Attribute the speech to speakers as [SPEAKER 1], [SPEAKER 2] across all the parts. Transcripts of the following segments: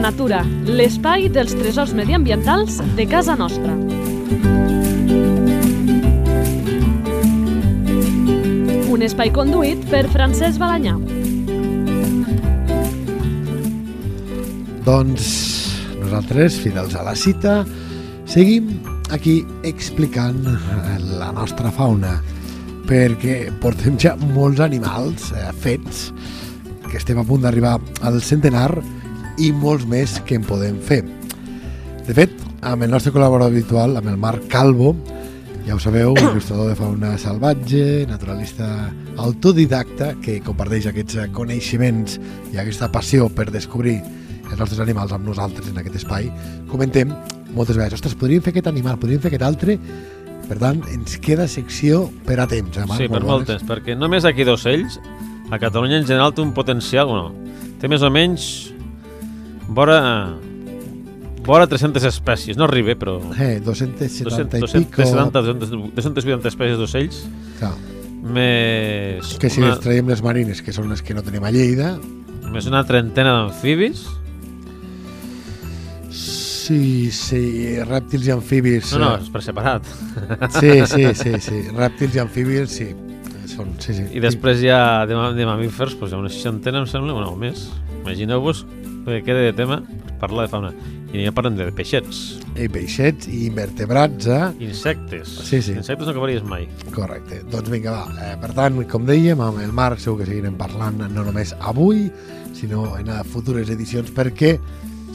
[SPEAKER 1] Natura, l'espai dels tresors mediambientals de casa nostra. Un espai conduït per Francesc Balanyà.
[SPEAKER 2] Doncs nosaltres, fidels a la cita, seguim aquí explicant la nostra fauna perquè portem ja molts animals eh, fets que estem a punt d'arribar al centenar i molts més que en podem fer. De fet, amb el nostre col·laborador habitual, amb el Marc Calvo, ja ho sabeu, il·lustrador de fauna salvatge, naturalista autodidacta, que comparteix aquests coneixements i aquesta passió per descobrir els nostres animals amb nosaltres en aquest espai, comentem moltes vegades, ostres, podríem fer aquest animal, podríem fer aquest altre, per tant, ens queda secció per a temps, eh, Marc?
[SPEAKER 3] Sí, per molt temps, perquè només aquí d'ocells, a Catalunya en general té un potencial, bueno, té més o menys vora, vora 300 espècies, no arriba, però...
[SPEAKER 2] Eh, 270
[SPEAKER 3] 200,
[SPEAKER 2] i pico...
[SPEAKER 3] 270, 200, 280 espècies d'ocells,
[SPEAKER 2] Clar,
[SPEAKER 3] més,
[SPEAKER 2] que si
[SPEAKER 3] una,
[SPEAKER 2] les traiem les marines, que són les que no tenim a Lleida,
[SPEAKER 3] més una trentena d'amfibis.
[SPEAKER 2] sí, sí, rèptils i amfibis...
[SPEAKER 3] No, no,
[SPEAKER 2] eh,
[SPEAKER 3] és per separat.
[SPEAKER 2] Sí, sí, sí, sí, rèptils i amfibis, sí, són, sí, sí.
[SPEAKER 3] I després hi ha de, de mamífers, doncs hi ha una seixantena, em sembla, bueno, o més. Imagineu-vos que queda de tema parlar de fauna. I ja parlem de peixets,
[SPEAKER 2] I peixets i invertebrats, eh?
[SPEAKER 3] insectes.
[SPEAKER 2] Sí, sí.
[SPEAKER 3] Insectes no acabaries mai.
[SPEAKER 2] Correcte. Doncs vinga, va. Eh, per tant, com dèiem, amb el Marc segur que seguirem parlant no només avui, sinó en eh, futures edicions, perquè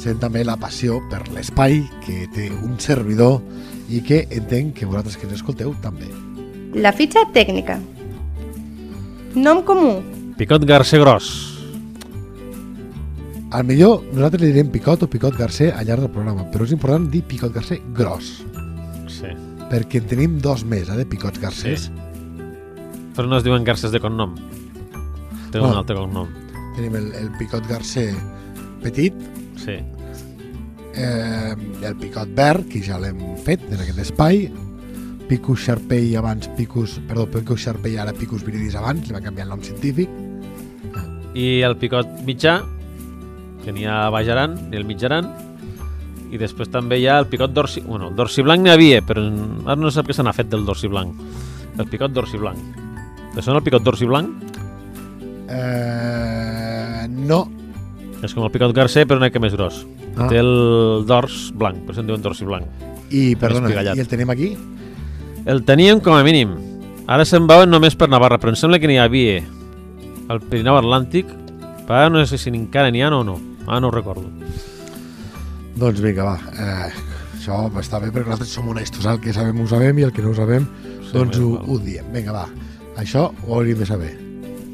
[SPEAKER 2] sent també la passió per l'espai que té un servidor i que entenc que vosaltres que ens escolteu també.
[SPEAKER 4] La fitxa tècnica. Nom comú.
[SPEAKER 3] Picot garcer gros.
[SPEAKER 2] Al millor nosaltres li direm picot o picot garcer al llarg del programa, però és important dir picot garcer gros,
[SPEAKER 3] Sí.
[SPEAKER 2] perquè en tenim dos més, eh, de picots garcers.
[SPEAKER 3] Però no es diuen garces de cognom. Té un
[SPEAKER 2] Ah.
[SPEAKER 3] altre cognom.
[SPEAKER 2] Tenim el, el picot garcer petit,
[SPEAKER 3] Sí.
[SPEAKER 2] eh, el picot verd, que ja l'hem fet en aquest espai, Picus Sharpei abans, Picus, perdó, Picus Sharpei ara Picus viridis abans, li van canviar el nom científic.
[SPEAKER 3] I el picot mitjà, que n'hi ha a Baix Aran, i el mig Aran, i després també hi ha el picot dorsi... Bueno, el dorsi blanc n'hi havia, però ara no sap què se n'ha fet del dorsi blanc. El picot dorsi blanc. Te sona el picot dorsi blanc?
[SPEAKER 2] Eh, no,
[SPEAKER 3] És com el picot garcer, però una mica més gros.
[SPEAKER 2] Ah.
[SPEAKER 3] Té el dors blanc, per això en diuen dorsi blanc.
[SPEAKER 2] i perdona, i el tenim aquí?
[SPEAKER 3] El teníem com a mínim. Ara se'n veuen només per Navarra, però em sembla que n'hi havia al Pirineu Atlàntic, però no sé si encara n'hi ha o no. Ara no ho recordo.
[SPEAKER 2] Doncs vinga, va. Eh, això està bé perquè nosaltres som honestos, el que sabem ho sabem i el que no ho sabem
[SPEAKER 3] Sí,
[SPEAKER 2] doncs ho, ho diem. Vinga, va. Això ho hauríem de saber.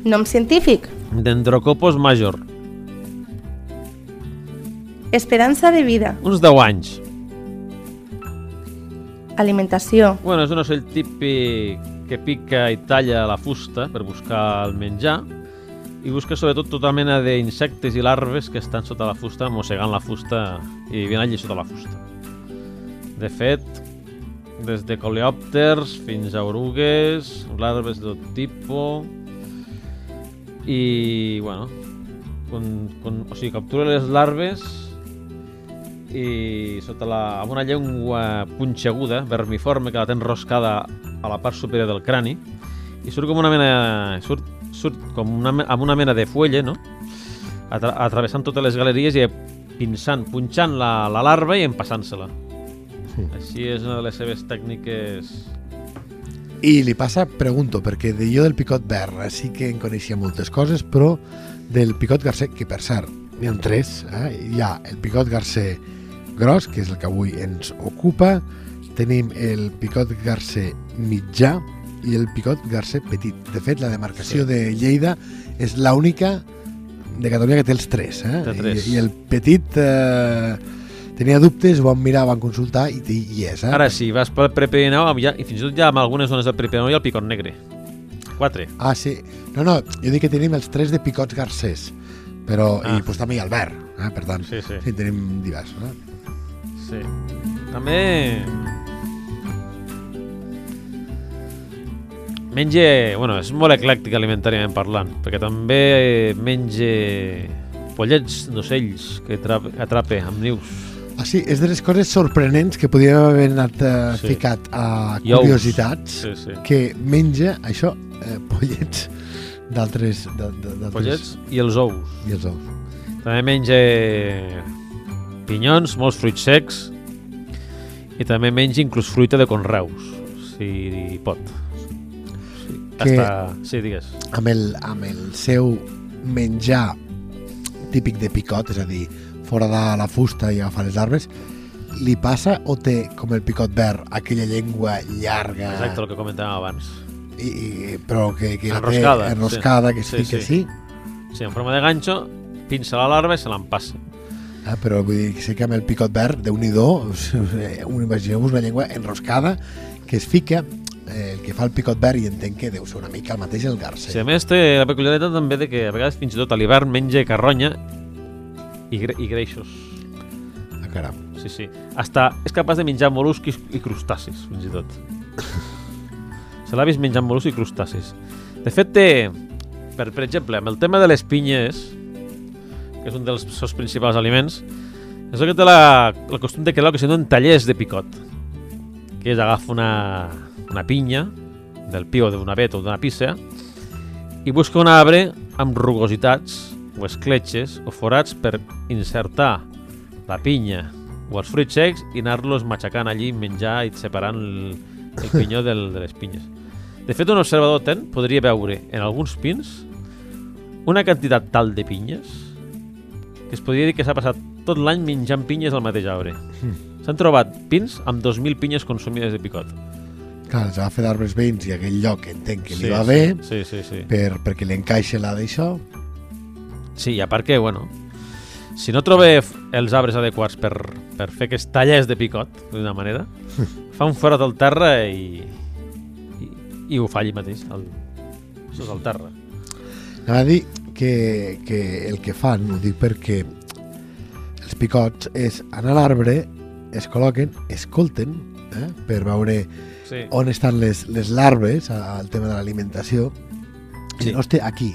[SPEAKER 4] Nom científic.
[SPEAKER 3] Dendrocopos major.
[SPEAKER 4] Esperança de vida.
[SPEAKER 3] Uns 10 anys.
[SPEAKER 4] Alimentació.
[SPEAKER 3] Bueno, és un ocell típic que pica i talla la fusta per buscar el menjar i busca sobretot tota mena d'insectes i larves que estan sota la fusta, mossegant la fusta i vivint allí sota la fusta. De fet, des de coleòpters fins a orugues, larves de tot tipus i, bueno, con, con, o sigui, captura les larves i sota la, amb una llengua punxeguda, vermiforme, que la té enroscada a la part superior del crani, i surt com una mena... surt, surt com una, amb una mena de fuelle, no? Atra atravessant totes les galeries i pinçant, punxant la, la larva i empassant-se-la.
[SPEAKER 2] Sí.
[SPEAKER 3] Així és una de les seves tècniques...
[SPEAKER 2] I li passa, pregunto, perquè de jo del picot verd eh, sí que en coneixia moltes coses, però del picot garcer, que per cert, n'hi ha tres, eh? hi ha el picot garcer gros, que és el que avui ens ocupa, tenim el picot garcer mitjà i el picot garcer petit. De fet, la demarcació
[SPEAKER 3] Sí.
[SPEAKER 2] de Lleida és l'única de Catalunya que té els tres. Eh?
[SPEAKER 3] Té tres.
[SPEAKER 2] I, I el petit eh, tenia dubtes, ho van mirar, van consultar i hi és. Eh?
[SPEAKER 3] Ara sí, vas pel Prepirineu ja, i fins i tot ja en algunes zones del Prepirineu hi ha el picot negre. Quatre.
[SPEAKER 2] Ah, sí. No, no, jo dic que tenim els tres de picots garcers, però,
[SPEAKER 3] Ah.
[SPEAKER 2] i pues, també hi ha el verd, eh? per tant,
[SPEAKER 3] Sí, sí.
[SPEAKER 2] sí, tenim diversos. Eh?
[SPEAKER 3] Sí. També... Menja... Bueno, és molt eclèctic alimentàriament parlant, perquè també menja pollets d'ocells que atrape, amb nius.
[SPEAKER 2] Ah, sí, és de les coses sorprenents que podríem haver anat uh,
[SPEAKER 3] Sí.
[SPEAKER 2] ficat a curiositats
[SPEAKER 3] Sí, sí.
[SPEAKER 2] que menja això, eh, pollets d'altres-
[SPEAKER 3] Pollets i els ous.
[SPEAKER 2] I els ous.
[SPEAKER 3] També menja pinyons, molts fruits secs i també menja inclús fruita de conreus, si pot. Sí,
[SPEAKER 2] Que-
[SPEAKER 3] Hasta... sí digues.
[SPEAKER 2] Amb el, amb el seu menjar típic de picot, és a dir, fora de la fusta i agafar les larves, li passa o té, com el picot verd, aquella llengua llarga,
[SPEAKER 3] Exacte, el que comentàvem abans.
[SPEAKER 2] i, i, però que, que
[SPEAKER 3] Enroscada,
[SPEAKER 2] té enroscada, que es
[SPEAKER 3] Sí,
[SPEAKER 2] fica
[SPEAKER 3] sí.
[SPEAKER 2] així.
[SPEAKER 3] Sí, en forma de ganxo, pinça la larva i se l'empassa.
[SPEAKER 2] Ah, però vull dir sé que amb el picot verd, de un i do, imagineu-vos una llengua enroscada que es fica, eh, el que fa el picot verd i entenc que deu ser una mica el mateix el garce.
[SPEAKER 3] Sí, a més té la peculiaritat també de que a vegades fins i tot a l'hivern menja carronya i, gre i greixos.
[SPEAKER 2] Ah, caram.
[SPEAKER 3] Sí, sí. Hasta és capaç de menjar mol·luscs i, crustacis, fins i tot. Se l'ha vist menjant mol·luscs i crustacis. De fet, té, per, per exemple, amb el tema de les pinyes, que és un dels seus principals aliments, és el que té la, la costum de crear el que se'n diuen tallers de picot, que és agafa una, una pinya del pi o d'un avet o d'una pissa i busca un arbre amb rugositats o escletxes o forats per insertar la pinya o els fruits secs i anar-los matxacant allí, menjar i separant el, el pinyó del, de les pinyes. De fet, un observador atent podria veure en alguns pins una quantitat tal de pinyes que es podria dir que s'ha passat tot l'any menjant pinyes al mateix arbre. S'han trobat pins amb 2.000 pinyes consumides de picot.
[SPEAKER 2] Clar, els agafa d'arbres veïns i aquell lloc entenc que li
[SPEAKER 3] Sí,
[SPEAKER 2] va
[SPEAKER 3] sí,
[SPEAKER 2] bé
[SPEAKER 3] Sí, sí, sí.
[SPEAKER 2] per, perquè li encaixa la d'això.
[SPEAKER 3] Sí, i a part que, bueno, si no troba f- els arbres adequats per, per fer aquests tallers de picot, d'una manera, fa un forat al terra i, i, i ho fa allí mateix. El, això és el terra.
[SPEAKER 2] Anava a dir que, que el que fan, ho dic perquè els picots és anar a l'arbre, es col·loquen, escolten, eh, per veure
[SPEAKER 3] Sí.
[SPEAKER 2] on estan les, les larves al tema de l'alimentació
[SPEAKER 3] Sí.
[SPEAKER 2] sí. no té aquí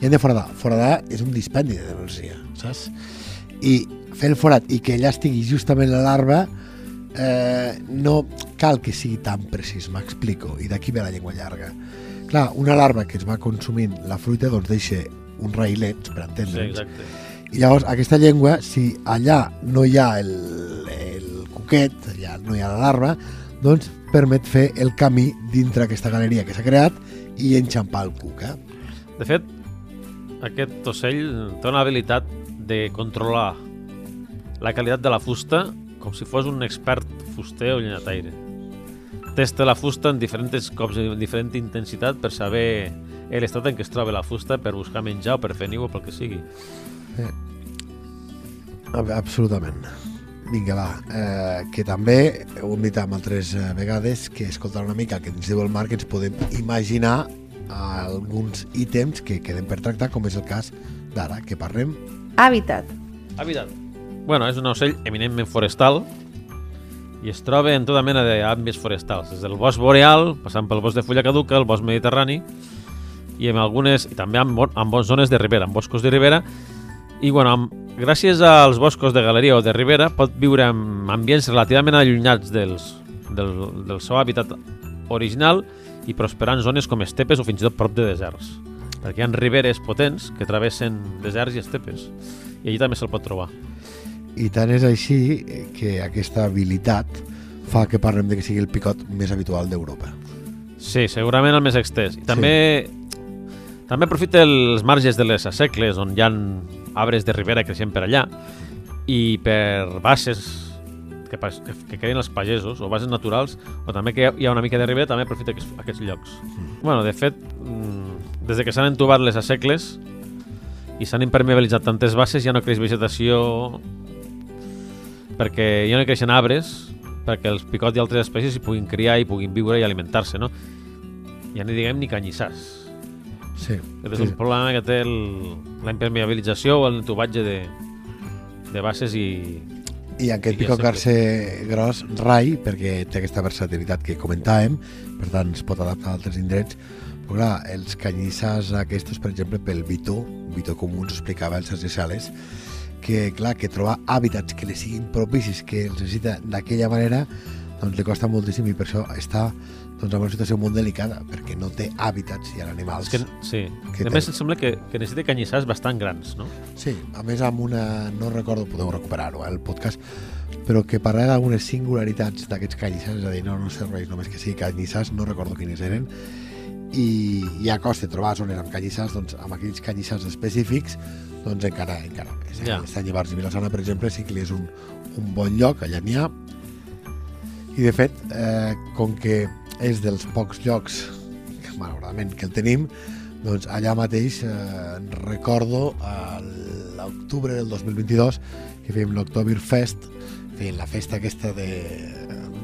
[SPEAKER 2] i hem de foradar, foradar és un dispendi d'energia saps? i fer el forat i que allà estigui justament la larva eh, no cal que sigui tan precís, m'explico i d'aquí ve la llengua llarga clar, una larva que es va consumint la fruita doncs deixa uns raïlets per
[SPEAKER 3] Sí,
[SPEAKER 2] entendre'ns
[SPEAKER 3] exacte.
[SPEAKER 2] i llavors aquesta llengua, si allà no hi ha el, cuquet, allà no hi ha la larva, doncs permet fer el camí dintre aquesta galeria que s'ha creat i enxampar el cuc. Eh?
[SPEAKER 3] De fet, aquest ocell té una habilitat de controlar la qualitat de la fusta com si fos un expert fuster o llenyataire. Testa la fusta en diferents cops i en diferent intensitat per saber l'estat en què es troba la fusta per buscar menjar o per fer niu o pel que sigui.
[SPEAKER 2] Ab- Absolutament. Vinga, va, eh, que també, ho hem dit amb altres eh, vegades, que escoltant una mica el que ens diu el Marc ens podem imaginar alguns ítems que queden per tractar, com és el cas d'ara, que parlem
[SPEAKER 4] Hàbitat.
[SPEAKER 3] Hàbitat. Bueno, és un ocell eminentment forestal i es troba en tota mena d'àmbits forestals, des del bosc boreal, passant pel bosc de fulla caduca, el bosc mediterrani, i en algunes, i també en, bon, en bones zones de ribera, en boscos de ribera, i bueno, amb, gràcies als boscos de galeria o de ribera pot viure en ambients relativament allunyats dels, del, del seu hàbitat original i prosperar en zones com estepes o fins i tot prop de deserts perquè hi ha riberes potents que travessen deserts i estepes i allí també se'l pot trobar.
[SPEAKER 2] I tant és així que aquesta habilitat fa que parlem de que sigui el picot més habitual d'Europa.
[SPEAKER 3] Sí, segurament el més extès. I també, també aprofita els marges de les assecles on hi ha arbres de ribera creixent per allà i per bases que, que, que creen els pagesos o bases naturals o també que hi ha una mica de ribera també aprofita aquests, aquests llocs. Bueno, de fet, mm, des de que s'han entubat les assecles i s'han impermeabilitzat tantes bases ja no creix vegetació perquè ja no creixen arbres perquè els picots i altres espècies hi puguin criar i puguin viure i alimentar-se, no? Ja ni diguem ni canyissars.
[SPEAKER 2] Sí.
[SPEAKER 3] Aquest és
[SPEAKER 2] sí.
[SPEAKER 3] un problema que té el, la impermeabilització o el entubatge de, de bases i...
[SPEAKER 2] I aquest garce gros, rai, perquè té aquesta versatilitat que comentàvem, per tant es pot adaptar a altres indrets, Però clar, els canyissars aquests, per exemple, pel Vito, Vito comú ens explicava el Sergi Sales, que clar, que trobar hàbitats que li siguin propicis, que els necessita d'aquella manera, doncs li costa moltíssim i per això està doncs, en una situació molt delicada, perquè no té hàbitats i animals.
[SPEAKER 3] És que, sí.
[SPEAKER 2] Què
[SPEAKER 3] a
[SPEAKER 2] té?
[SPEAKER 3] més, em sembla que, que necessita canyissars bastant grans, no?
[SPEAKER 2] Sí, a més amb una... no recordo, podeu recuperar-ho, eh, el podcast, però que parla d'algunes singularitats d'aquests canyissars, és a dir, no, no serveix només que sigui canyissars, no recordo quines eren, i ja costa trobar zones amb canyissars, doncs amb aquells canyissars específics, doncs encara, encara més. Eh?
[SPEAKER 3] Ja.
[SPEAKER 2] Ja. Llibars i Vilassana, per exemple, sí que és un, un bon lloc, allà n'hi ha, i de fet, eh, com que és dels pocs llocs, que malauradament que el tenim, doncs allà mateix eh, recordo l'octubre del 2022 que fèiem l'Octoberfest, fèiem la festa aquesta de,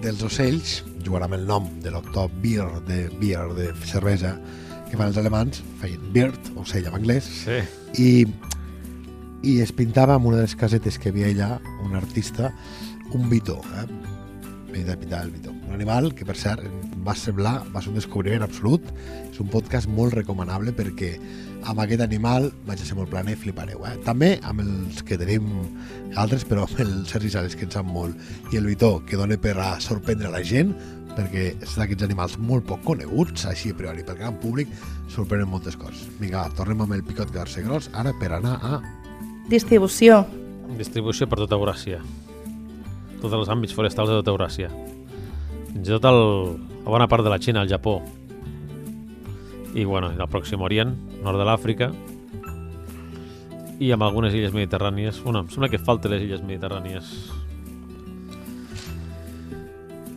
[SPEAKER 2] dels ocells, jugant amb el nom de l'Octobeer, de beer, de cervesa, que fan els alemans, feien Bird, ocell en anglès,
[SPEAKER 3] Sí.
[SPEAKER 2] i, i es pintava amb una de les casetes que havia allà, un artista, un bitó, eh? Pintar el bitó. Un animal que, per cert, va semblar, va ser un descobriment absolut. És un podcast molt recomanable perquè amb aquest animal vaig a ser molt planer, flipareu. Eh? També amb els que tenim altres, però amb el Sergi Sales, que en sap molt, i el bitó, que dona per a sorprendre la gent, perquè és d'aquests animals molt poc coneguts, així a priori, pel gran públic, sorprenen moltes coses. Vinga, va, tornem amb el picot garce gros, ara per anar a
[SPEAKER 4] Distribució.
[SPEAKER 3] Distribució per tota Euràsia. Tots els àmbits forestals de tota Euràsia. Fins i tot el, la bona part de la Xina, el Japó. I, bueno, el Pròxim Orient, nord de l'Àfrica. I amb algunes illes mediterrànies. Bueno, em sembla que falten les illes mediterrànies.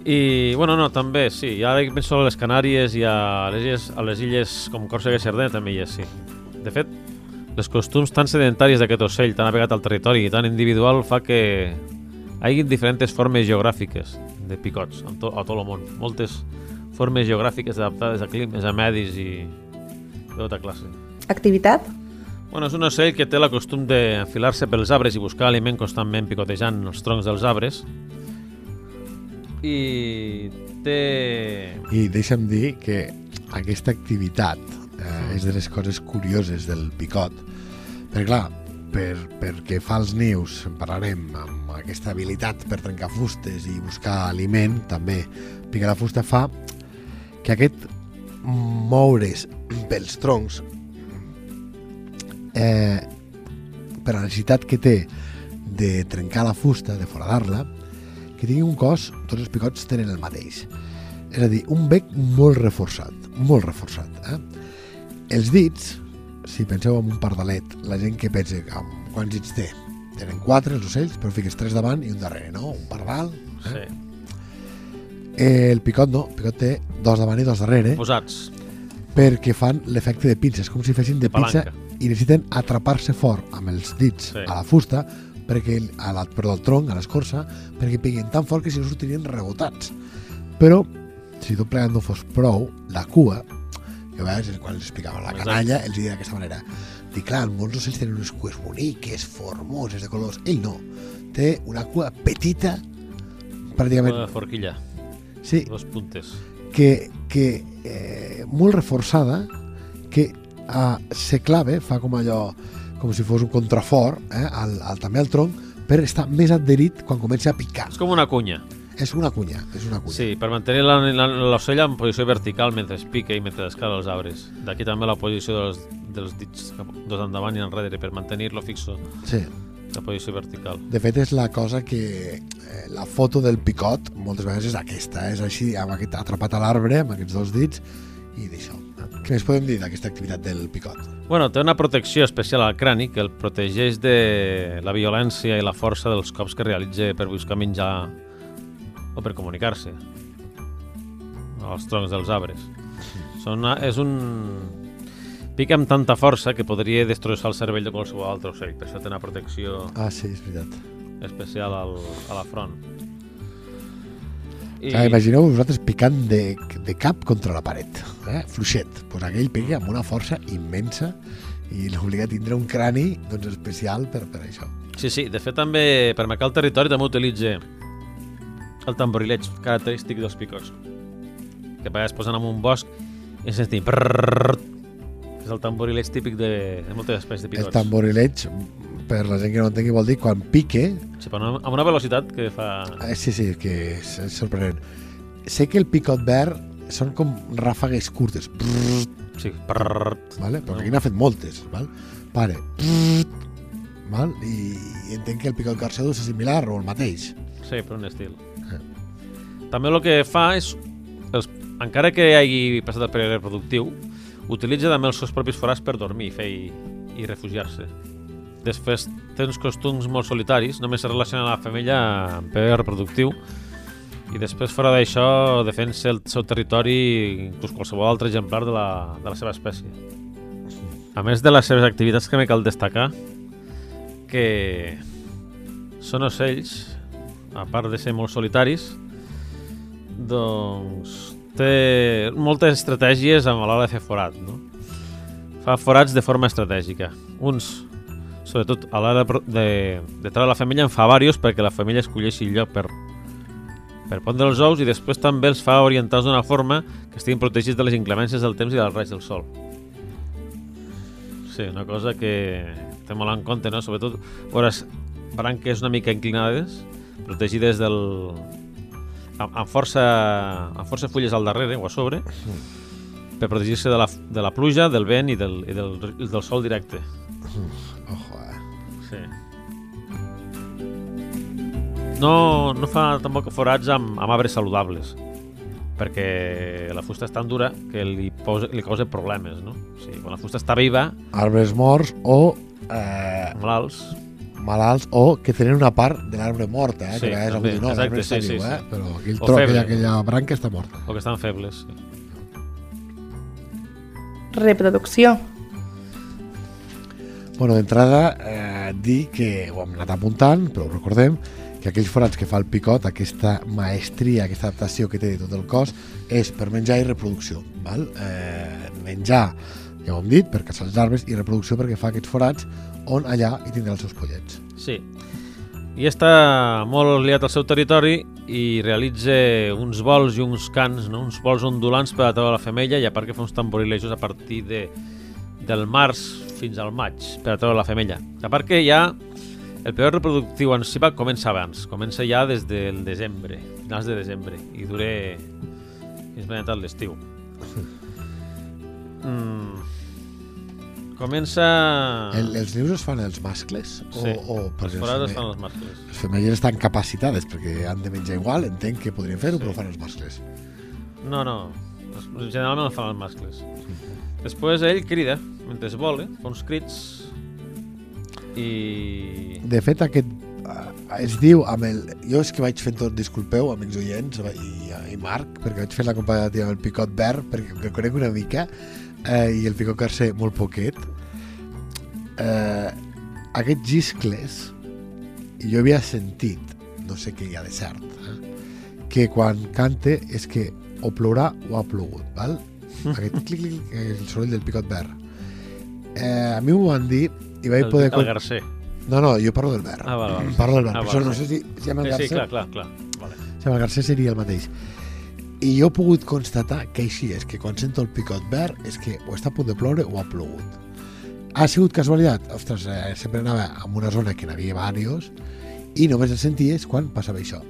[SPEAKER 3] I, bueno, no, també, sí. I ara que penso a les Canàries i a les illes, a les illes com Còrsega i Sardenya, també hi és, sí. De fet, les costums tan sedentaris d'aquest ocell, tan apegat al territori i tan individual, fa que hi hagi diferents formes geogràfiques de picots a, to a tot el món. Moltes formes geogràfiques adaptades a climes, a medis i de tota classe.
[SPEAKER 4] Activitat.
[SPEAKER 3] Bueno, és un ocell que té la costum d'enfilar-se pels arbres i buscar aliment constantment picotejant els troncs dels arbres. I té...
[SPEAKER 2] I deixa'm dir que aquesta activitat eh, és de les coses curioses del picot, perquè clar, per, perquè fa els nius, en parlarem, amb aquesta habilitat per trencar fustes i buscar aliment, també picar la fusta fa que aquest moure's pels troncs eh, per la necessitat que té de trencar la fusta, de foradar-la, que tingui un cos, tots els picots tenen el mateix. És a dir, un bec molt reforçat, molt reforçat. Eh? Els dits, si penseu en un pardalet, la gent que pensa amb quants dits té? Tenen quatre els ocells, però fiques tres davant i un darrere, no? Un pardal.
[SPEAKER 3] Sí.
[SPEAKER 2] Eh, el picot no, el picot té dos davant i dos darrere,
[SPEAKER 3] Posats.
[SPEAKER 2] perquè fan l'efecte de pinces, com si fessin de pinça
[SPEAKER 3] Palanca.
[SPEAKER 2] i necessiten atrapar-se fort amb els dits
[SPEAKER 3] Sí.
[SPEAKER 2] a la fusta perquè a la, perdó, al tronc, a l'escorça, perquè peguen tan fort que si no sortirien rebotats. Però, si tot plegat no fos prou, la cua, que a vegades quan els explicava la canalla, els deia d'aquesta manera. Dic, clar, molts ocells tenen unes cues boniques, formoses, de colors. Ell no. Té una cua petita, pràcticament,
[SPEAKER 3] Una forquilla.
[SPEAKER 2] sí,
[SPEAKER 3] Dos puntes.
[SPEAKER 2] que, que eh, molt reforçada que eh, se clave, fa com allò com si fos un contrafort eh, al, al, també al tronc per estar més adherit quan comença a picar.
[SPEAKER 3] És com una cunya.
[SPEAKER 2] És una cunya, és una cunya.
[SPEAKER 3] Sí, per mantenir l'ocell en posició vertical mentre es pica i mentre escala els arbres. D'aquí també la posició dels, dels dits dos endavant i enrere per mantenir-lo fixo
[SPEAKER 2] sí.
[SPEAKER 3] la posició vertical.
[SPEAKER 2] De fet, és la cosa que eh, la foto del picot moltes vegades és aquesta, és així, amb aquest atrapat a l'arbre, amb aquests dos dits, i d'això. Què més podem dir d'aquesta activitat del picot?
[SPEAKER 3] Bueno, té una protecció especial al crani que el protegeix de la violència i la força dels cops que realitza per buscar menjar o per comunicar-se als troncs dels arbres. Són, és un... Pica amb tanta força que podria destrossar el cervell de qualsevol altre ocell. Per això té una protecció
[SPEAKER 2] Ah, sí, és veritat.
[SPEAKER 3] especial al, a la front. I...
[SPEAKER 2] I... Imagineu vosaltres picant de, de cap contra la paret, eh? fluixet. Pues aquell pega amb una força immensa i l'obliga a tindre un crani doncs, especial per, per això.
[SPEAKER 3] Sí, sí, de fet també per marcar el territori també utilitza el tamborileig característic dels picots que a vegades posen en un bosc I sentim... prrrr. És el tamborileig típic de, de moltes espècies de
[SPEAKER 2] El
[SPEAKER 3] picots.
[SPEAKER 2] tamborileig, per la gent que no entengui, vol dir quan pique,
[SPEAKER 3] Sí, però amb una velocitat que fa...
[SPEAKER 2] eh, sí, sí, que és, és sorprenent. Sé que el picot verd són com ràfegues curtes, brrr,
[SPEAKER 3] Sí,
[SPEAKER 2] vale? perquè aquí n'ha fet moltes, val? Pare, brrr, val? I, i entenc que el picot carcedo és similar o el mateix.
[SPEAKER 3] Sí, per un estil. També el que fa és, els, encara que hagi passat el període reproductiu, utilitza també els seus propis forats per dormir fer i, i refugiar-se. Després té uns costums molt solitaris, només es relaciona la femella amb període reproductiu i després fora d'això defensa el seu territori inclús qualsevol altre exemplar de la, de la seva espècie. A més de les seves activitats que me cal destacar que són ocells, a part de ser molt solitaris, doncs té moltes estratègies amb l'hora de fer forat, no? Fa forats de forma estratègica. Uns, sobretot a l'hora de, de, treure la femella, en fa diversos perquè la femella escolleixi el lloc per, per pondre els ous i després també els fa orientats d'una forma que estiguin protegits de les inclemències del temps i dels raigs del sol. Sí, una cosa que té molt en compte, no? Sobretot, veuràs branques una mica inclinades, protegides del... amb, amb, força, amb força fulles al darrere o a sobre, per protegir-se de, la, de la pluja, del vent i del, i del, i del sol directe.
[SPEAKER 2] Ojo, eh?
[SPEAKER 3] Sí. No, no fa tampoc forats amb, amb arbres saludables, perquè la fusta és tan dura que li, posa, li causa problemes, no? O sigui, quan la fusta està viva,
[SPEAKER 2] Arbres morts o eh,
[SPEAKER 3] malalts,
[SPEAKER 2] malalts o que tenen una part de l'arbre morta, eh?
[SPEAKER 3] Sí,
[SPEAKER 2] que a vegades
[SPEAKER 3] també,
[SPEAKER 2] algú no, l'arbre
[SPEAKER 3] exacte, sí,
[SPEAKER 2] viu,
[SPEAKER 3] sí,
[SPEAKER 2] eh?
[SPEAKER 3] sí.
[SPEAKER 2] però aquí el
[SPEAKER 3] O
[SPEAKER 2] tro,
[SPEAKER 3] feble.
[SPEAKER 2] aquella, aquella branca està morta.
[SPEAKER 3] o que estan febles. Sí.
[SPEAKER 4] Reproducció.
[SPEAKER 2] Bueno, d'entrada, eh, dir que ho hem anat apuntant, però ho recordem, que aquells forats que fa el picot, aquesta maestria, aquesta adaptació que té de tot el cos, és per menjar i reproducció. Val? Eh, menjar, ja ho hem dit, per caçar les larves, i reproducció perquè fa aquests forats on allà hi tindrà els seus pollets.
[SPEAKER 3] Sí. I està molt liat al seu territori i realitza uns vols i uns cants, no? uns vols ondulants per atraure la femella i a part que fa uns tamborilejos a partir de, del març fins al maig per atraure la femella. A part que ja el període reproductiu en si va comença abans, comença ja des del desembre, finals de desembre, i dure fins ben tot l'estiu. Mm. Comença...
[SPEAKER 2] El, els nius es fan els mascles? O,
[SPEAKER 3] Sí,
[SPEAKER 2] o
[SPEAKER 3] els
[SPEAKER 2] perquè
[SPEAKER 3] forats
[SPEAKER 2] els,
[SPEAKER 3] es fan els mascles.
[SPEAKER 2] les femelles estan capacitades perquè han de menjar igual, entenc que podrien fer-ho,
[SPEAKER 3] Sí.
[SPEAKER 2] però fan els mascles.
[SPEAKER 3] No, no. Generalment el fan els mascles. Després ell crida, mentre es vola, fa uns crits i...
[SPEAKER 2] De fet, aquest eh, es diu amb el... Jo és que vaig fent tot, disculpeu, amics oients i, i Marc, perquè vaig fer la comparativa amb el picot verd, perquè el conec una mica, eh, i el picot carcer molt poquet. Eh, aquests giscles, jo havia sentit, no sé què hi ha de cert, eh, que quan cante és que o plourà o ha plogut, val? Aquest clic, clic, el soroll del picot verd. Eh, a mi m'ho van dir i vaig
[SPEAKER 3] El,
[SPEAKER 2] poder...
[SPEAKER 3] el garcer.
[SPEAKER 2] No, no, jo parlo del verd.
[SPEAKER 3] Ah, val, val.
[SPEAKER 2] Parlo del verd.
[SPEAKER 3] Ah, val,
[SPEAKER 2] això no sé si, si amb el
[SPEAKER 3] Sí, sí, clar, clar, clar. Vale.
[SPEAKER 2] si amb el Garcer seria el mateix. I jo he pogut constatar que així és, que quan sento el picot verd és que o està a punt de ploure o ha plogut. Ha sigut casualitat? Ostres, eh, sempre anava en una zona que n'hi havia diversos i només el senties quan passava això.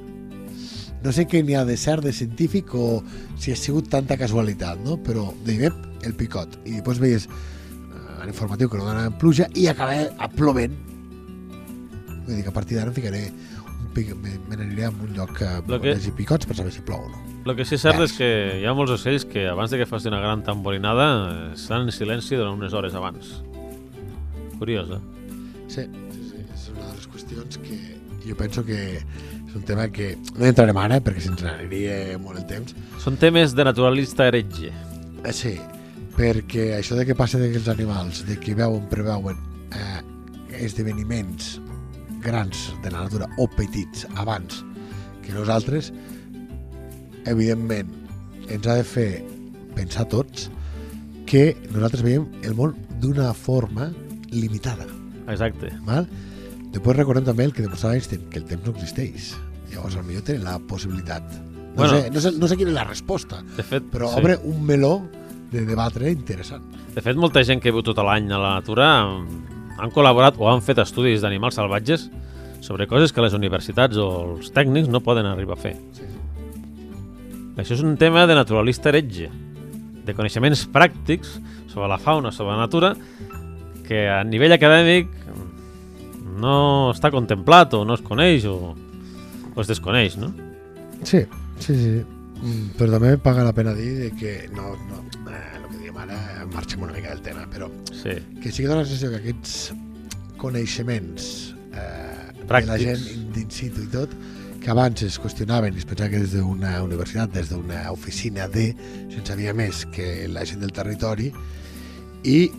[SPEAKER 2] No sé què n'hi ha de cert de científic o si ha sigut tanta casualitat, no? però dèiem el picot i després veies eh, l'informatiu que no donava pluja i acaba plovent vull dir que a partir d'ara em ficaré n'aniré a un lloc que
[SPEAKER 3] Lo que-
[SPEAKER 2] hi picots per saber si plou o no
[SPEAKER 3] El que sí és cert és que hi ha molts ocells que abans de que faci una gran tamborinada eh, estan en silenci durant unes hores abans. Curiós, eh?
[SPEAKER 2] sí, sí, sí, és una de les qüestions que jo penso que és un tema que no hi entrarem ara perquè se'ns aniria molt el temps
[SPEAKER 3] Són temes de naturalista heretge.
[SPEAKER 2] eh, sí, perquè això de que passa d'aquests animals de que veuen, preveuen eh, esdeveniments grans de la natura o petits abans que nosaltres evidentment ens ha de fer pensar tots que nosaltres veiem el món d'una forma limitada
[SPEAKER 3] Exacte.
[SPEAKER 2] val? després recordem també el que demostrava Einstein que el temps no existeix llavors potser tenen la possibilitat no,
[SPEAKER 3] Bueno.
[SPEAKER 2] sé, no, sé, no sé quina és la resposta
[SPEAKER 3] De fet,
[SPEAKER 2] però
[SPEAKER 3] sí.
[SPEAKER 2] obre un meló de debatre interessant.
[SPEAKER 3] De fet, molta gent que viu tot l'any a la natura han col·laborat o han fet estudis d'animals salvatges sobre coses que les universitats o els tècnics no poden arribar a fer.
[SPEAKER 2] Sí.
[SPEAKER 3] Això és un tema de naturalista heretge, de coneixements pràctics sobre la fauna, sobre la natura, que a nivell acadèmic no està contemplat o no es coneix o, o es desconeix, no?
[SPEAKER 2] Sí, sí, sí. Mm, Però també paga la pena dir de que no, no, eh, el que diem ara marxem una mica del tema, però
[SPEAKER 3] Sí,
[SPEAKER 2] que sí que dona la sensació que aquests coneixements eh, de la
[SPEAKER 3] Pràctics.
[SPEAKER 2] gent d'in situ i tot, que abans es qüestionaven i es pensava que des d'una universitat, des d'una oficina de, se'n sabia més que la gent del territori, i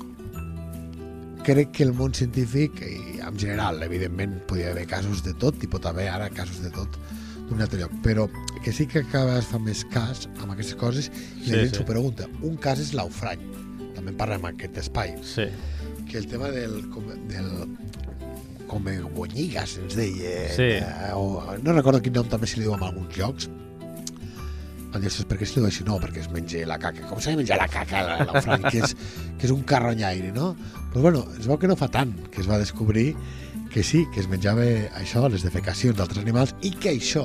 [SPEAKER 2] crec que el món científic, i en general, evidentment, podia haver casos de tot, i pot haver ara casos de tot d'un altre lloc, però que sí que cada vegada es fa més cas amb aquestes coses i la
[SPEAKER 3] Sí,
[SPEAKER 2] gent
[SPEAKER 3] sí.
[SPEAKER 2] s'ho pregunta. Un cas és l'aufrany, també en parlem en aquest espai,
[SPEAKER 3] sí.
[SPEAKER 2] que el tema del, com, del com bonyigas ens deia
[SPEAKER 3] Sí.
[SPEAKER 2] eh, o, no recordo quin nom també se li diu en alguns llocs dir, "Ostres, per què se li diu així? No, perquè es menja la caca. Com s'ha de menjar la caca, la- l'aufrany, que, és, que és un carronyaire, no? Però bueno, es veu que no fa tant que es va descobrir que sí, que es menjava això, les defecacions d'altres animals, i que això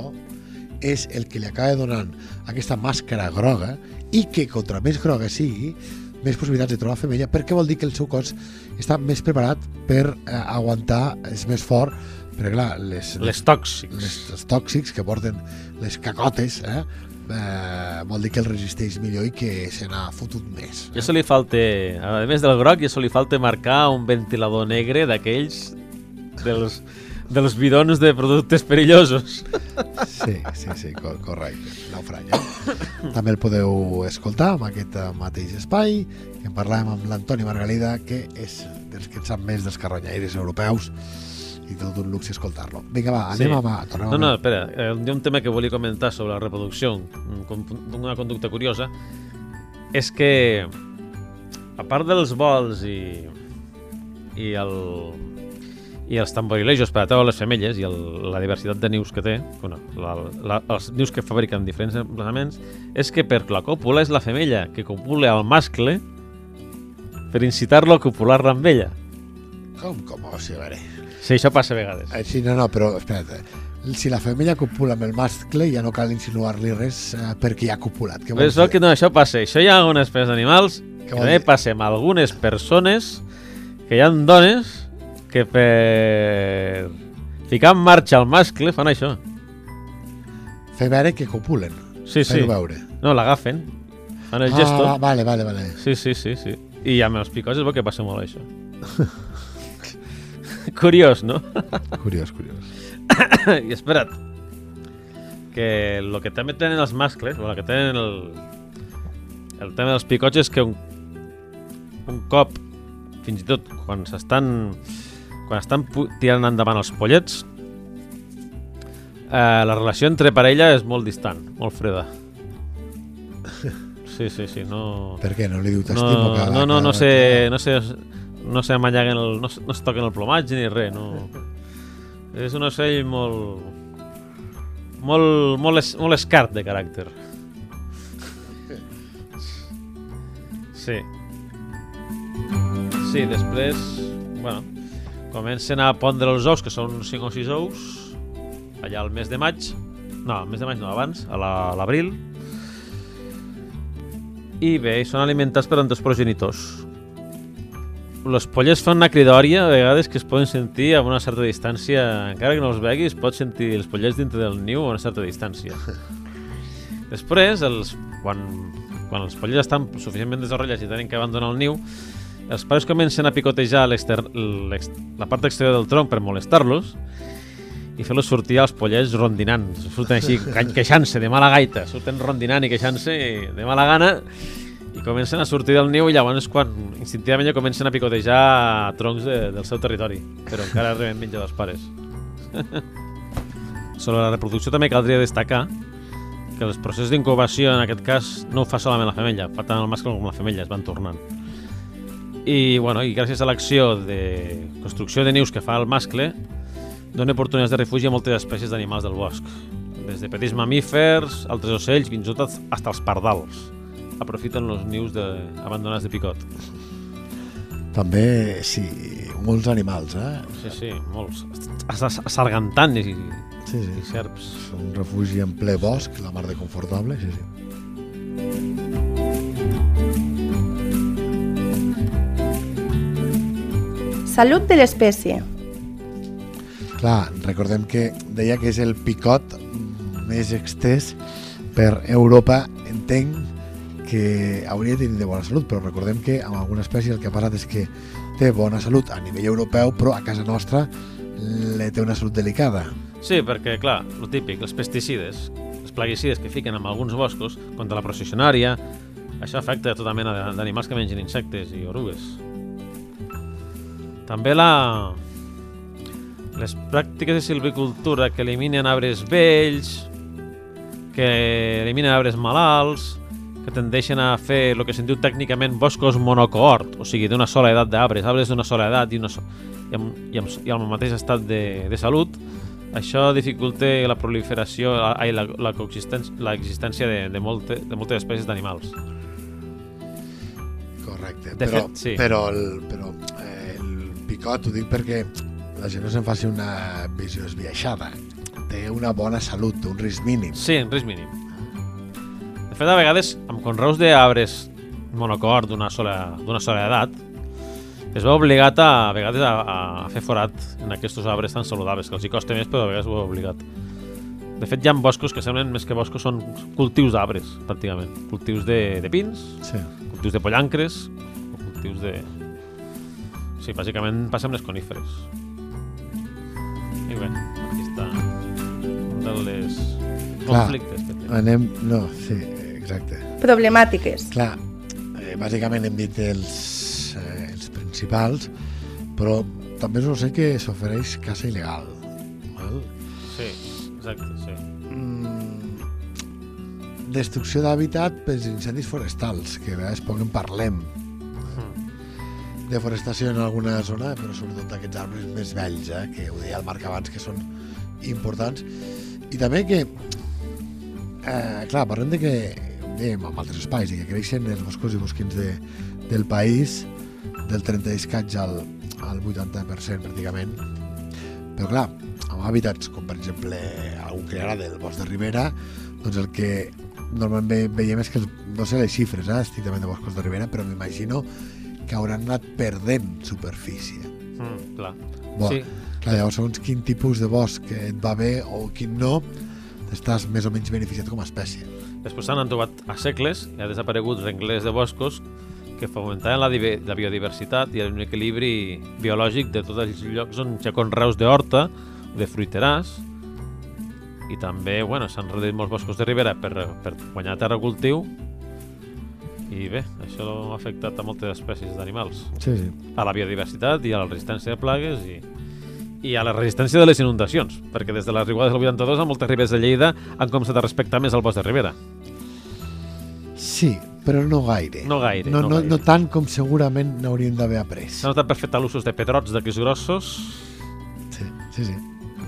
[SPEAKER 2] és el que li acaba donant aquesta màscara groga i que contra més groga sigui, més possibilitats de trobar femella, perquè vol dir que el seu cos està més preparat per eh, aguantar, és més fort, perquè clar, les,
[SPEAKER 3] Les tòxics.
[SPEAKER 2] les, els tòxics que porten les cacotes, eh, eh, vol dir que el resisteix millor i que se n'ha fotut més.
[SPEAKER 3] Ja se li falta, a més del groc, ja se li falta marcar un ventilador negre d'aquells dels, dels bidons de productes perillosos.
[SPEAKER 2] Sí, sí, sí, cor correcte. Naufrany. Eh? També el podeu escoltar en aquest eh, mateix espai, que en parlàvem amb l'Antoni Margalida, que és dels que en sap més dels carronyaires europeus i tot un luxe escoltar-lo. Vinga, va, anem
[SPEAKER 3] Sí.
[SPEAKER 2] a... mà, Tornem
[SPEAKER 3] No, no, espera, eh, hi ha un tema que volia comentar sobre la reproducció, una conducta curiosa, és que, a part dels vols i, i, el, i els tamborilejos per atraure les femelles i el, la diversitat de nius que té, bueno, la, la, els nius que fabriquen diferents emplaçaments, és que per la còpula és la femella que copula al mascle per incitar-lo a copular-la amb ella.
[SPEAKER 2] Com, com? O sigui, a veure...
[SPEAKER 3] Sí, això passa a vegades.
[SPEAKER 2] Eh, Sí, no, no, però espera't. eh. Si la femella copula amb el mascle, ja no cal insinuar-li res eh, perquè ja ha copulat. Què
[SPEAKER 3] Però és
[SPEAKER 2] dir?
[SPEAKER 3] que no, això passa. Això hi ha algunes espècies d'animals que també passa amb algunes persones que hi ha dones que per ficar en marxa el mascle fan això.
[SPEAKER 2] Fer veure que copulen.
[SPEAKER 3] Sí, sí.
[SPEAKER 2] Veure.
[SPEAKER 3] No, l'agafen, fan el gesto.
[SPEAKER 2] Ah, vale, vale, vale.
[SPEAKER 3] Sí, sí, sí, sí. I amb els picots es veu que passa molt això. Curiós, no?
[SPEAKER 2] Curiós, curiós.
[SPEAKER 3] I espera't, que el que també tenen els mascles, o el que tenen el, el tema dels picots és que un, un cop, fins i tot quan s'estan quan estan tirant endavant els pollets, eh, la relació entre parella és molt distant, molt freda. Sí, sí, sí, no...
[SPEAKER 2] Per què? No li diu
[SPEAKER 3] No,
[SPEAKER 2] t'estimo cada...
[SPEAKER 3] no, no, no sé, no sé, no sé amallaguen el, no, no es toquen el plomatge ni res, no. És un ocell molt, molt, molt, es, molt escart de caràcter. Sí. Sí, després, bueno, comencen a pondre els ous, que són 5 o 6 ous, allà al mes de maig, no, al mes de maig no, abans, a la- a l'abril, i bé, són alimentats per entre els progenitors. Els pollets fan una cridòria, a vegades que es poden sentir a una certa distància, encara que no els veguis, pots sentir els pollets dintre del niu a una certa distància. Després, els, quan, quan els pollets estan suficientment desenvolupats i tenen que abandonar el niu, els pares comencen a picotejar la part exterior del tronc per molestar-los i fer-los sortir als pollets rondinant. Surten així, queixant-se de mala gaita. Surten rondinant i queixant-se de mala gana i comencen a sortir del niu i llavors quan instintivament ja comencen a picotejar troncs de, del seu territori, però encara reben menja dels pares. Sobre la reproducció també caldria destacar que els processos d'incubació en aquest cas no ho fa solament la femella, fa tant el mascle com la femella, es van tornant. I, bueno, i gràcies a l'acció de construcció de nius que fa el mascle, dona oportunitats de refugi a moltes espècies d'animals del bosc, des de petits mamífers, altres ocells, fins i tot fins els pardals, aprofiten els nius de, abandonats de picot.
[SPEAKER 2] També, sí, molts animals, eh?
[SPEAKER 3] Sí, sí, molts. Sargantanes i,
[SPEAKER 2] Sí,
[SPEAKER 3] i
[SPEAKER 2] sí.
[SPEAKER 3] serps.
[SPEAKER 2] Un refugi en ple bosc, la mar de confortable, sí, sí.
[SPEAKER 4] Salut de l'espècie.
[SPEAKER 2] Clar, recordem que deia que és el picot més extès per Europa. Entenc que hauria de tenir de bona salut, però recordem que amb alguna espècie el que ha passat és que té bona salut a nivell europeu, però a casa nostra le té una salut delicada.
[SPEAKER 3] Sí, perquè, clar, el típic, els pesticides, els plaguicides que fiquen en alguns boscos contra la processionària, això afecta a tota mena d'animals que mengen insectes i orugues. També la... les pràctiques de silvicultura que eliminen arbres vells, que eliminen arbres malalts, que tendeixen a fer el que se'n diu tècnicament boscos monocohort, o sigui, d'una sola edat d'arbres, arbres d'una sola edat i, una so i, amb, i, amb, i amb el mateix estat de, de salut, això dificulta la proliferació, ai, la, la l'existència de, de, molte, de moltes espècies d'animals.
[SPEAKER 2] Correcte.
[SPEAKER 3] De
[SPEAKER 2] però,
[SPEAKER 3] fet, sí.
[SPEAKER 2] Però, el, però eh, picot ho dic perquè la gent no se'n faci una visió esbiaixada. Té una bona salut, un risc mínim.
[SPEAKER 3] Sí, en risc mínim. De fet, a vegades, amb conreus d'arbres monocort d'una sola, d'una sola edat, es veu obligat a, a vegades a, a fer forat en aquests arbres tan saludables, que els hi costa més, però a vegades ho veu obligat. De fet, hi ha boscos que semblen més que boscos, són cultius d'arbres, pràcticament. Cultius de, de pins,
[SPEAKER 2] Sí.
[SPEAKER 3] cultius de pollancres, cultius de... Sí, bàsicament passa amb les coníferes. I bé, aquí està un dels
[SPEAKER 2] Clar.
[SPEAKER 3] conflictes que té.
[SPEAKER 2] Anem... No, sí, exacte.
[SPEAKER 4] Problemàtiques.
[SPEAKER 2] Clar, eh, bàsicament hem dit els, eh, els principals, però també no sé que s'ofereix caça il·legal. Val?
[SPEAKER 3] Sí, exacte, sí.
[SPEAKER 2] Mm, destrucció d'hàbitat pels incendis forestals, que a vegades poc en parlem. Deforestació en alguna zona, però sobretot d'aquests arbres més vells, eh, que ho deia el Marc abans, que són importants. I també que, eh, clar, parlem de que, dèiem en altres espais, que creixen els boscos i bosquins de, del país del 30 i escaig al, al 80% pràcticament. Però clar, amb hàbitats com per exemple algun que ara del bosc de Ribera, doncs el que normalment ve- veiem és que, no sé les xifres eh, estrictament de boscos de Ribera, però m'imagino que hauran anat perdent superfície.
[SPEAKER 3] Mm, clar.
[SPEAKER 2] Bo,
[SPEAKER 3] Sí,
[SPEAKER 2] Clar, llavors, segons quin tipus de bosc et va bé o quin no, estàs més o menys beneficiat com a espècie.
[SPEAKER 3] Després s'han trobat a segles i ha desaparegut renglers de boscos que fomentaven la, la biodiversitat i un equilibri biològic de tots els llocs on hi ha conreus d'horta, de fruiteràs, i també bueno, s'han reduït molts boscos de ribera per, per guanyar terra cultiu i bé, això ha afectat a moltes espècies d'animals,
[SPEAKER 2] Sí, sí.
[SPEAKER 3] a la biodiversitat i a la resistència de plagues i, i a la resistència de les inundacions, perquè des de les riuades del 82 a moltes ribes de Lleida han començat a respectar més el bosc de ribera.
[SPEAKER 2] Sí, però no gaire.
[SPEAKER 3] No gaire,
[SPEAKER 2] No,
[SPEAKER 3] no
[SPEAKER 2] no,
[SPEAKER 3] gaire.
[SPEAKER 2] no tant com segurament n'hauríem d'haver après.
[SPEAKER 3] S'ha notat per fer talussos de pedrots d'aquells grossos
[SPEAKER 2] Sí, sí, sí.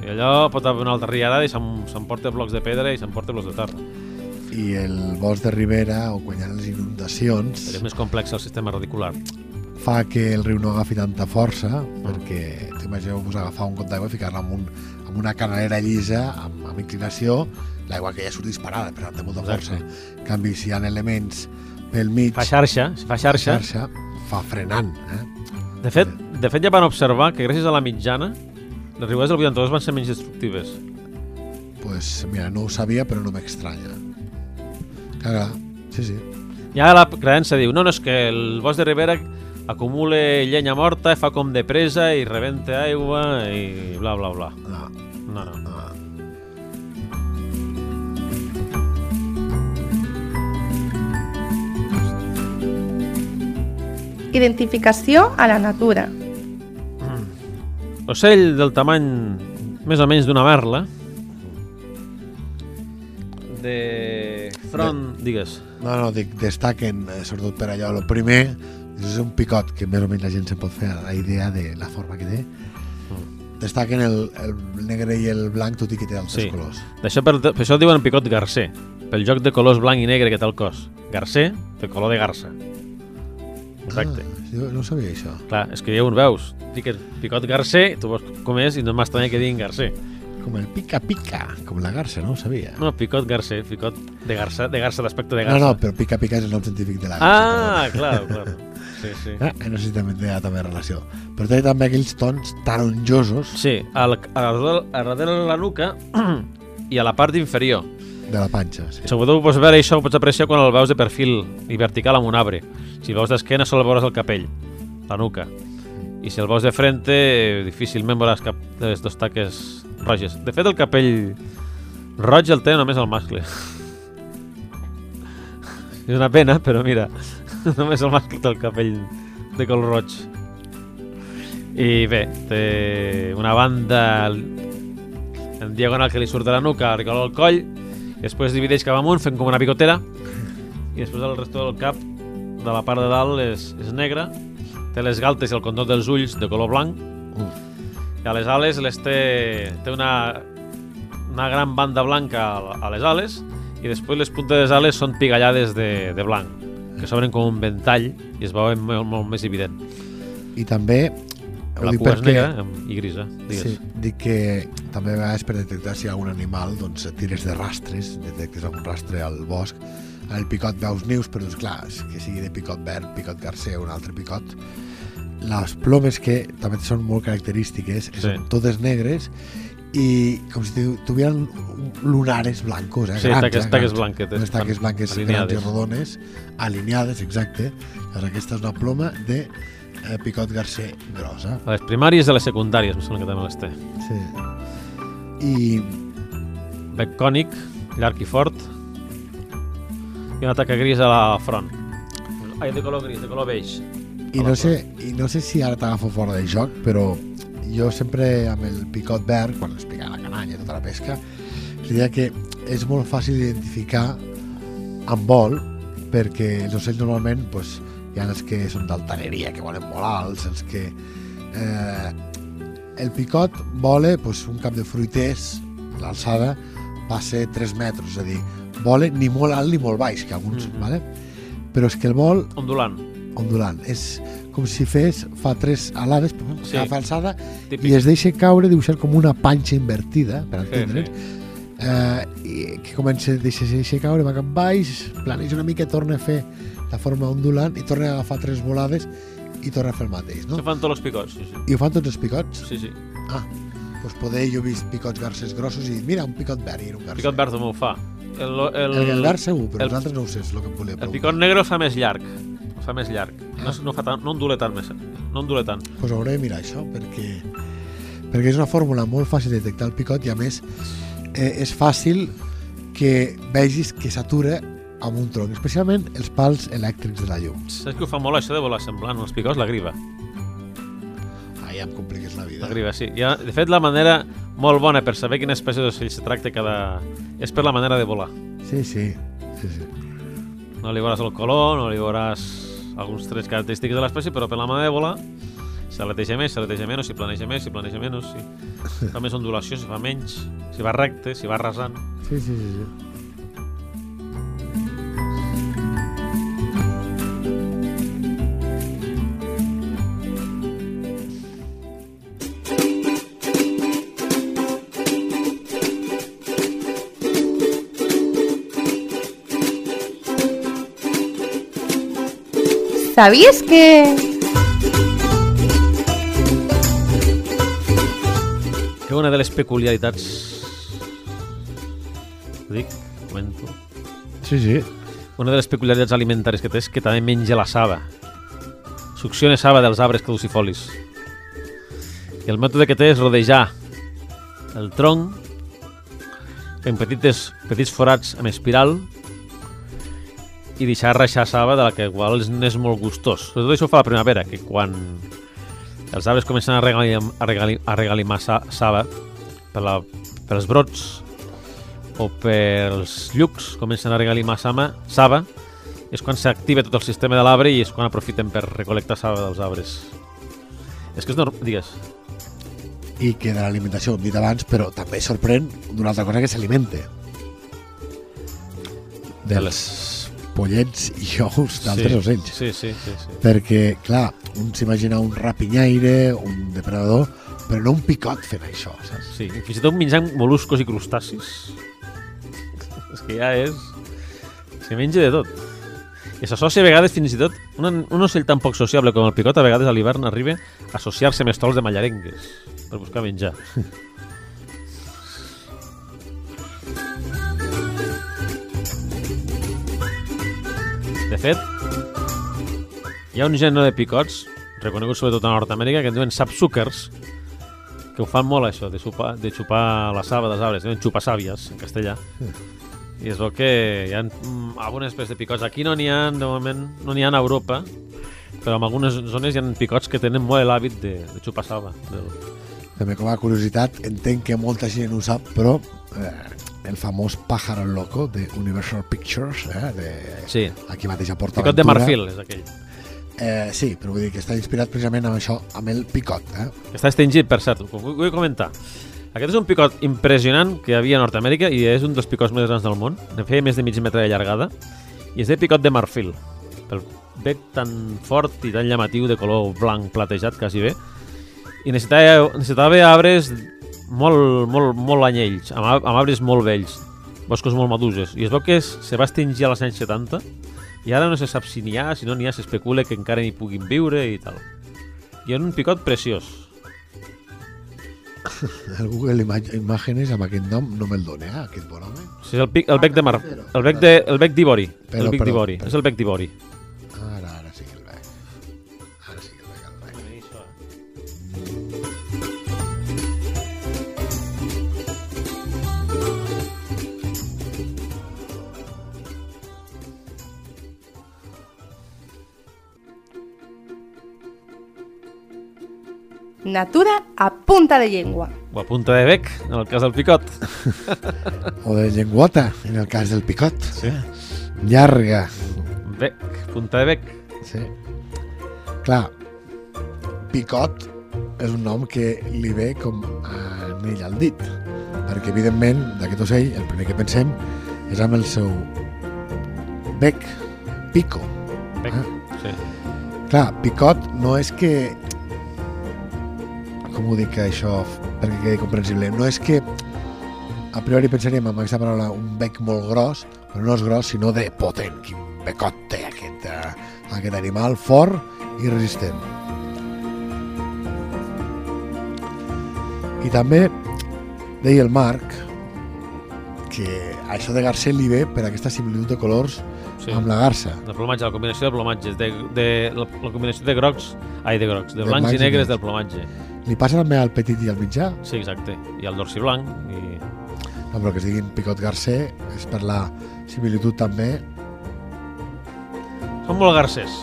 [SPEAKER 3] i allò pot haver una altra riada i s'emporta blocs de pedra i s'emporta blocs de terra.
[SPEAKER 2] I el bosc de Ribera, o quan hi ha les inundacions,
[SPEAKER 3] Però és més complex el sistema radicular.
[SPEAKER 2] fa que el riu no agafi tanta força, perquè t'imagineu-vos agafar un got d'aigua i ficar-la en, un, en una canalera llisa, amb, amb inclinació, l'aigua que ja surt disparada, per tant té molta força.
[SPEAKER 3] Exacte.
[SPEAKER 2] En canvi, si hi ha elements pel mig,
[SPEAKER 3] Fa xarxa, si fa xarxa.
[SPEAKER 2] xarxa, fa frenant. Eh?
[SPEAKER 3] De fet, de fet ja van observar que gràcies a la mitjana les riuades del 82 van ser menys destructives.
[SPEAKER 2] pues, mira, no ho sabia, però no m'estranya. Clar, clar, sí, sí.
[SPEAKER 3] Ja la creença diu, no, no, és que el bosc de Ribera acumula llenya morta, fa com de presa i rebenta aigua i bla, bla, bla.
[SPEAKER 2] No,
[SPEAKER 3] No, no.
[SPEAKER 2] no.
[SPEAKER 4] Identificació a la natura.
[SPEAKER 3] Ocell del tamany més o menys d'una merla, de front, digues.
[SPEAKER 2] No, no, dic, destaquen, eh, sobretot per allò, el primer, és un picot que més o menys la gent se pot fer la idea de la forma que té. Destaquen el, el negre i el blanc, tot i que té altres
[SPEAKER 3] Sí.
[SPEAKER 2] colors.
[SPEAKER 3] D'això per, per això diuen picot garcer, pel joc de colors blanc i negre que té el cos. Garcer, de color de garça. Correcte.
[SPEAKER 2] Ah, jo no sabia això.
[SPEAKER 3] Clar, és que ja ho veus. Fiques picot garcer, tu veus com és i no m'estranya que diguin garcer.
[SPEAKER 2] Com el pica-pica, com la garça, no ho sabia.
[SPEAKER 3] No, picot garcer, picot de garça, de garça d'aspecte de
[SPEAKER 2] No,
[SPEAKER 3] garça.
[SPEAKER 2] no, però pica-pica és el nom científic de la garça.
[SPEAKER 3] Ah, clar, clar. Sí, sí.
[SPEAKER 2] Ah, no sé si també té també relació. Però té també aquells tons taronjosos
[SPEAKER 3] Sí, al, a, darrere, a darrere de la nuca i a la part inferior.
[SPEAKER 2] de la panxa. Sí.
[SPEAKER 3] Sobretot ho pots veure això, ho pots apreciar quan el veus de perfil i vertical amb un arbre. Si veus d'esquena sol veuràs el capell, la nuca. I si el veus de frente, difícilment veuràs cap de les dos taques roges. De fet, el capell roig el té només el mascle. És una pena, però mira, només el mascle té el capell de color roig. I bé, té una banda en diagonal que li surt de la nuca, arriba al coll, i després divideix cap amunt fent com una picotera i després el resto del cap de la part de dalt és, és negre té les galtes i el condó dels ulls de color blanc i a les ales les té, té una, una gran banda blanca a les ales i després les puntes de les ales són pigallades de, de blanc que s'obren com un ventall i es veuen molt, molt més evident
[SPEAKER 2] I també... ho
[SPEAKER 3] la cua és
[SPEAKER 2] perquè-
[SPEAKER 3] negra i grisa digues.
[SPEAKER 2] Sí, dic que també a vegades per detectar si hi ha algun animal doncs tires de rastres, detectes algun rastre al bosc en el picot veus nius, però és clar, és que sigui de picot verd, picot garcer o un altre picot les plomes que també són molt característiques
[SPEAKER 3] Sí.
[SPEAKER 2] són totes negres i com si tu- tuvieran lunares blancos, eh?
[SPEAKER 3] Sí,
[SPEAKER 2] grans,
[SPEAKER 3] taques-
[SPEAKER 2] eh?
[SPEAKER 3] taques
[SPEAKER 2] grans.
[SPEAKER 3] blanquetes,
[SPEAKER 2] Unes taques blanques
[SPEAKER 3] alineades.
[SPEAKER 2] grans i rodones, alineades, exacte. Llavors aquesta és una ploma de eh, picot garcer grossa.
[SPEAKER 3] a les primàries i a les secundàries em sembla que també les té
[SPEAKER 2] Sí. I
[SPEAKER 3] bec cònic, llarg i fort i una taca gris a la front ai, de color gris, de color beix
[SPEAKER 2] I no, sé, I no sé si ara t'agafo fora de joc, però jo sempre amb el picot verd, quan es pica la cananya i tota la pesca, es diria que és molt fàcil identificar amb vol, perquè els ocells normalment pues, hi ha els que són d'altaneria, que volen molt alts, els que... Eh, el picot vola pues, un cap de fruiters, l'alçada va ser 3 metres, és a dir, vola ni molt alt ni molt baix, que alguns,
[SPEAKER 3] Mhm.
[SPEAKER 2] vale? però és que el vol
[SPEAKER 3] ondulant,
[SPEAKER 2] ondulant. És com si fes, fa tres alades,
[SPEAKER 3] Sí.
[SPEAKER 2] sí. agafa alçada
[SPEAKER 3] típic
[SPEAKER 2] i es deixa caure, dibuixar com una panxa invertida, per
[SPEAKER 3] Sí,
[SPEAKER 2] entendre'ns, eh, i que comença, deixa, deixa caure, va cap baix, planeja una mica, torna a fer la forma ondulant i torna a agafar tres volades i torna a fer el mateix, no?
[SPEAKER 3] Això fan tots els picots, sí, sí.
[SPEAKER 2] I ho fan tots els picots?
[SPEAKER 3] sí, sí.
[SPEAKER 2] Ah, doncs poder, jo he vist picots garces grossos i mira, un picot verd i un garcer.
[SPEAKER 3] Picot verd també ho fa. El, el,
[SPEAKER 2] el, el verd segur, però
[SPEAKER 3] el-
[SPEAKER 2] els altres no ho sé, és el que em volia
[SPEAKER 3] el
[SPEAKER 2] preguntar.
[SPEAKER 3] picot negre el fa més llarg. Fa més llarg. No, no, fa tant, no ondula tant més. No ondula tant.
[SPEAKER 2] pues hauré de mirar això perquè, perquè és una fórmula molt fàcil de detectar el picot i a més eh, és fàcil que vegis que s'atura amb un tronc, especialment els pals elèctrics de la llum.
[SPEAKER 3] Saps que ho fa molt això de volar semblant els picots? La griva.
[SPEAKER 2] Ah, ja em compliques la vida.
[SPEAKER 3] La griva, sí. Ja, de fet, la manera molt bona per saber quina espècie d'ocell se tracta cada... és per la manera de volar.
[SPEAKER 2] Sí, sí. sí, sí.
[SPEAKER 3] No li veuràs el color, no li veuràs alguns trets característics de l'espècie, però per la volar s'aleteja més, s'aleteja menys, si planeja més, si planeja menys, si fa més ondulació, si fa menys, si va recte, si va rasant.
[SPEAKER 2] sí, sí, sí, sí.
[SPEAKER 4] ¿Sabías que...
[SPEAKER 3] Que una de les peculiaritats... Ho dic? Comento.
[SPEAKER 2] Sí, sí.
[SPEAKER 3] Una de les peculiaritats alimentàries que té és que també menja la saba. Succiona saba dels arbres caducifolis. I el mètode que té és rodejar el tronc fent petites, petits forats amb espiral i deixar reixar saba de la que igual és- n'és molt gustós. Tot això ho fa la primavera, que quan els arbres comencen a regalir, a regalir, a regalimar sa, saba per la, pels brots o pels llucs comencen a regalimar saba, saba és quan s'activa tot el sistema de l'arbre i és quan aprofiten per recolectar saba dels arbres. És que és normal, digues.
[SPEAKER 2] I que de l'alimentació ho hem dit abans, però també sorprèn d'una altra cosa que s'alimente.
[SPEAKER 3] De les
[SPEAKER 2] pollets i ous d'altres
[SPEAKER 3] sí.
[SPEAKER 2] ocells.
[SPEAKER 3] Sí, sí, sí, sí.
[SPEAKER 2] Perquè, clar, un s'imagina un rapinyaire, un depredador, però no un picot fent això, saps?
[SPEAKER 3] sí. Fins i tot menjant moluscos i crustacis. És que ja és... Se menja de tot. I s'associa a vegades fins i tot un, un ocell tan poc sociable com el picot a vegades a l'hivern arriba a associar-se amb estols de mallarengues per buscar menjar. De fet, hi ha un gènere de picots, reconegut sobretot a Nord-Amèrica, que en diuen sapsuckers, que ho fan molt això, de xupar, de xupar la saba dels arbres, diuen xupasàvies en castellà. I es veu que hi ha mm, algunes espècies de picots. Aquí no n'hi ha, de moment, no n'hi ha a Europa, però en algunes zones hi ha picots que tenen molt l'hàbit de, de xupar saba. Del...
[SPEAKER 2] També com a curiositat, entenc que molta gent ho sap, però eh, el famós Pájaro Loco de Universal Pictures, eh, de
[SPEAKER 3] Sí,
[SPEAKER 2] aquí mateix a Port
[SPEAKER 3] picot de marfil és aquell.
[SPEAKER 2] Eh, sí, però vull dir que està inspirat precisament amb això, amb el picot. Eh?
[SPEAKER 3] Està extingit, per cert, ho vull, comentar. Aquest és un picot impressionant que havia a Nord-Amèrica i és un dels picots més grans del món. Ne feia més de mig metre de llargada i és de picot de marfil. Pel bec tan fort i tan llamatiu de color blanc platejat, quasi bé. I necessitava, necessitava arbres molt, molt, molt anyells, amb, amb arbres molt vells, boscos molt madures. I es veu que es, se va extingir als anys 70 i ara no se sap si n'hi ha, si no n'hi ha, s'especula que encara n'hi puguin viure i tal. I és un picot preciós.
[SPEAKER 2] El Google Imágenes amb aquest nom no me'l dona, eh, aquest bon home.
[SPEAKER 3] Sí, és el, pic, el bec de mar, el bec de, el bec d'ivori, el bec d'ivori, és el bec d'ivori.
[SPEAKER 4] Natura a punta de llengua.
[SPEAKER 3] O a punta de bec, en el cas del picot.
[SPEAKER 2] O de llengüota, en el cas del picot. Sí. Llarga.
[SPEAKER 3] Bec, punta de bec.
[SPEAKER 2] Sí. Clar, picot és un nom que li ve com a anell al dit, perquè evidentment d'aquest ocell el primer que pensem és amb el seu bec, pico.
[SPEAKER 3] Bec,
[SPEAKER 2] Ah.
[SPEAKER 3] sí.
[SPEAKER 2] Clar, picot no és que... Com ho dic això perquè quedi comprensible? No és que a priori pensaríem amb aquesta paraula un bec molt gros, però no és gros, sinó de potent. Quin becot té aquest, eh, aquest animal fort i resistent. I també deia el Marc que això de Garcet li ve per aquesta similitud de colors
[SPEAKER 3] sí.
[SPEAKER 2] amb la garça.
[SPEAKER 3] El plomatge, la combinació de plomatges, de, de, la, la combinació de grocs, ai, de grocs, de,
[SPEAKER 2] De
[SPEAKER 3] blancs,
[SPEAKER 2] blancs
[SPEAKER 3] i
[SPEAKER 2] i
[SPEAKER 3] negres
[SPEAKER 2] negres.
[SPEAKER 3] del plomatge.
[SPEAKER 2] Li passa també al petit i al mitjà,
[SPEAKER 3] Sí, exacte. I el dorsi blanc. I...
[SPEAKER 2] No, però que es diguin picot garcer és per la similitud també.
[SPEAKER 3] Són molt garcers.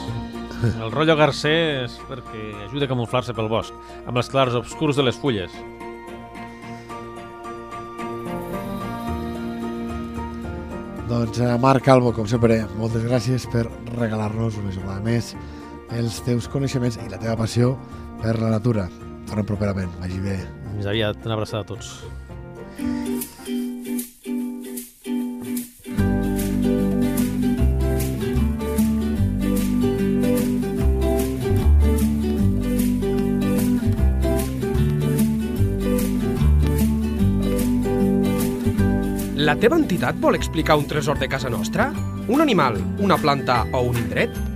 [SPEAKER 3] El rotllo garcer és perquè ajuda a camuflar-se pel bosc, amb els clars obscurs de les fulles.
[SPEAKER 2] Doncs eh, Marc Calvo, com sempre, moltes gràcies per regalar-nos una jornada més els teus coneixements i la teva passió per la natura. Tornem properament, vagi bé.
[SPEAKER 3] Més aviat, una abraçada a tots.
[SPEAKER 5] La teva entitat vol explicar un tresor de casa nostra? Un animal, una planta o un indret?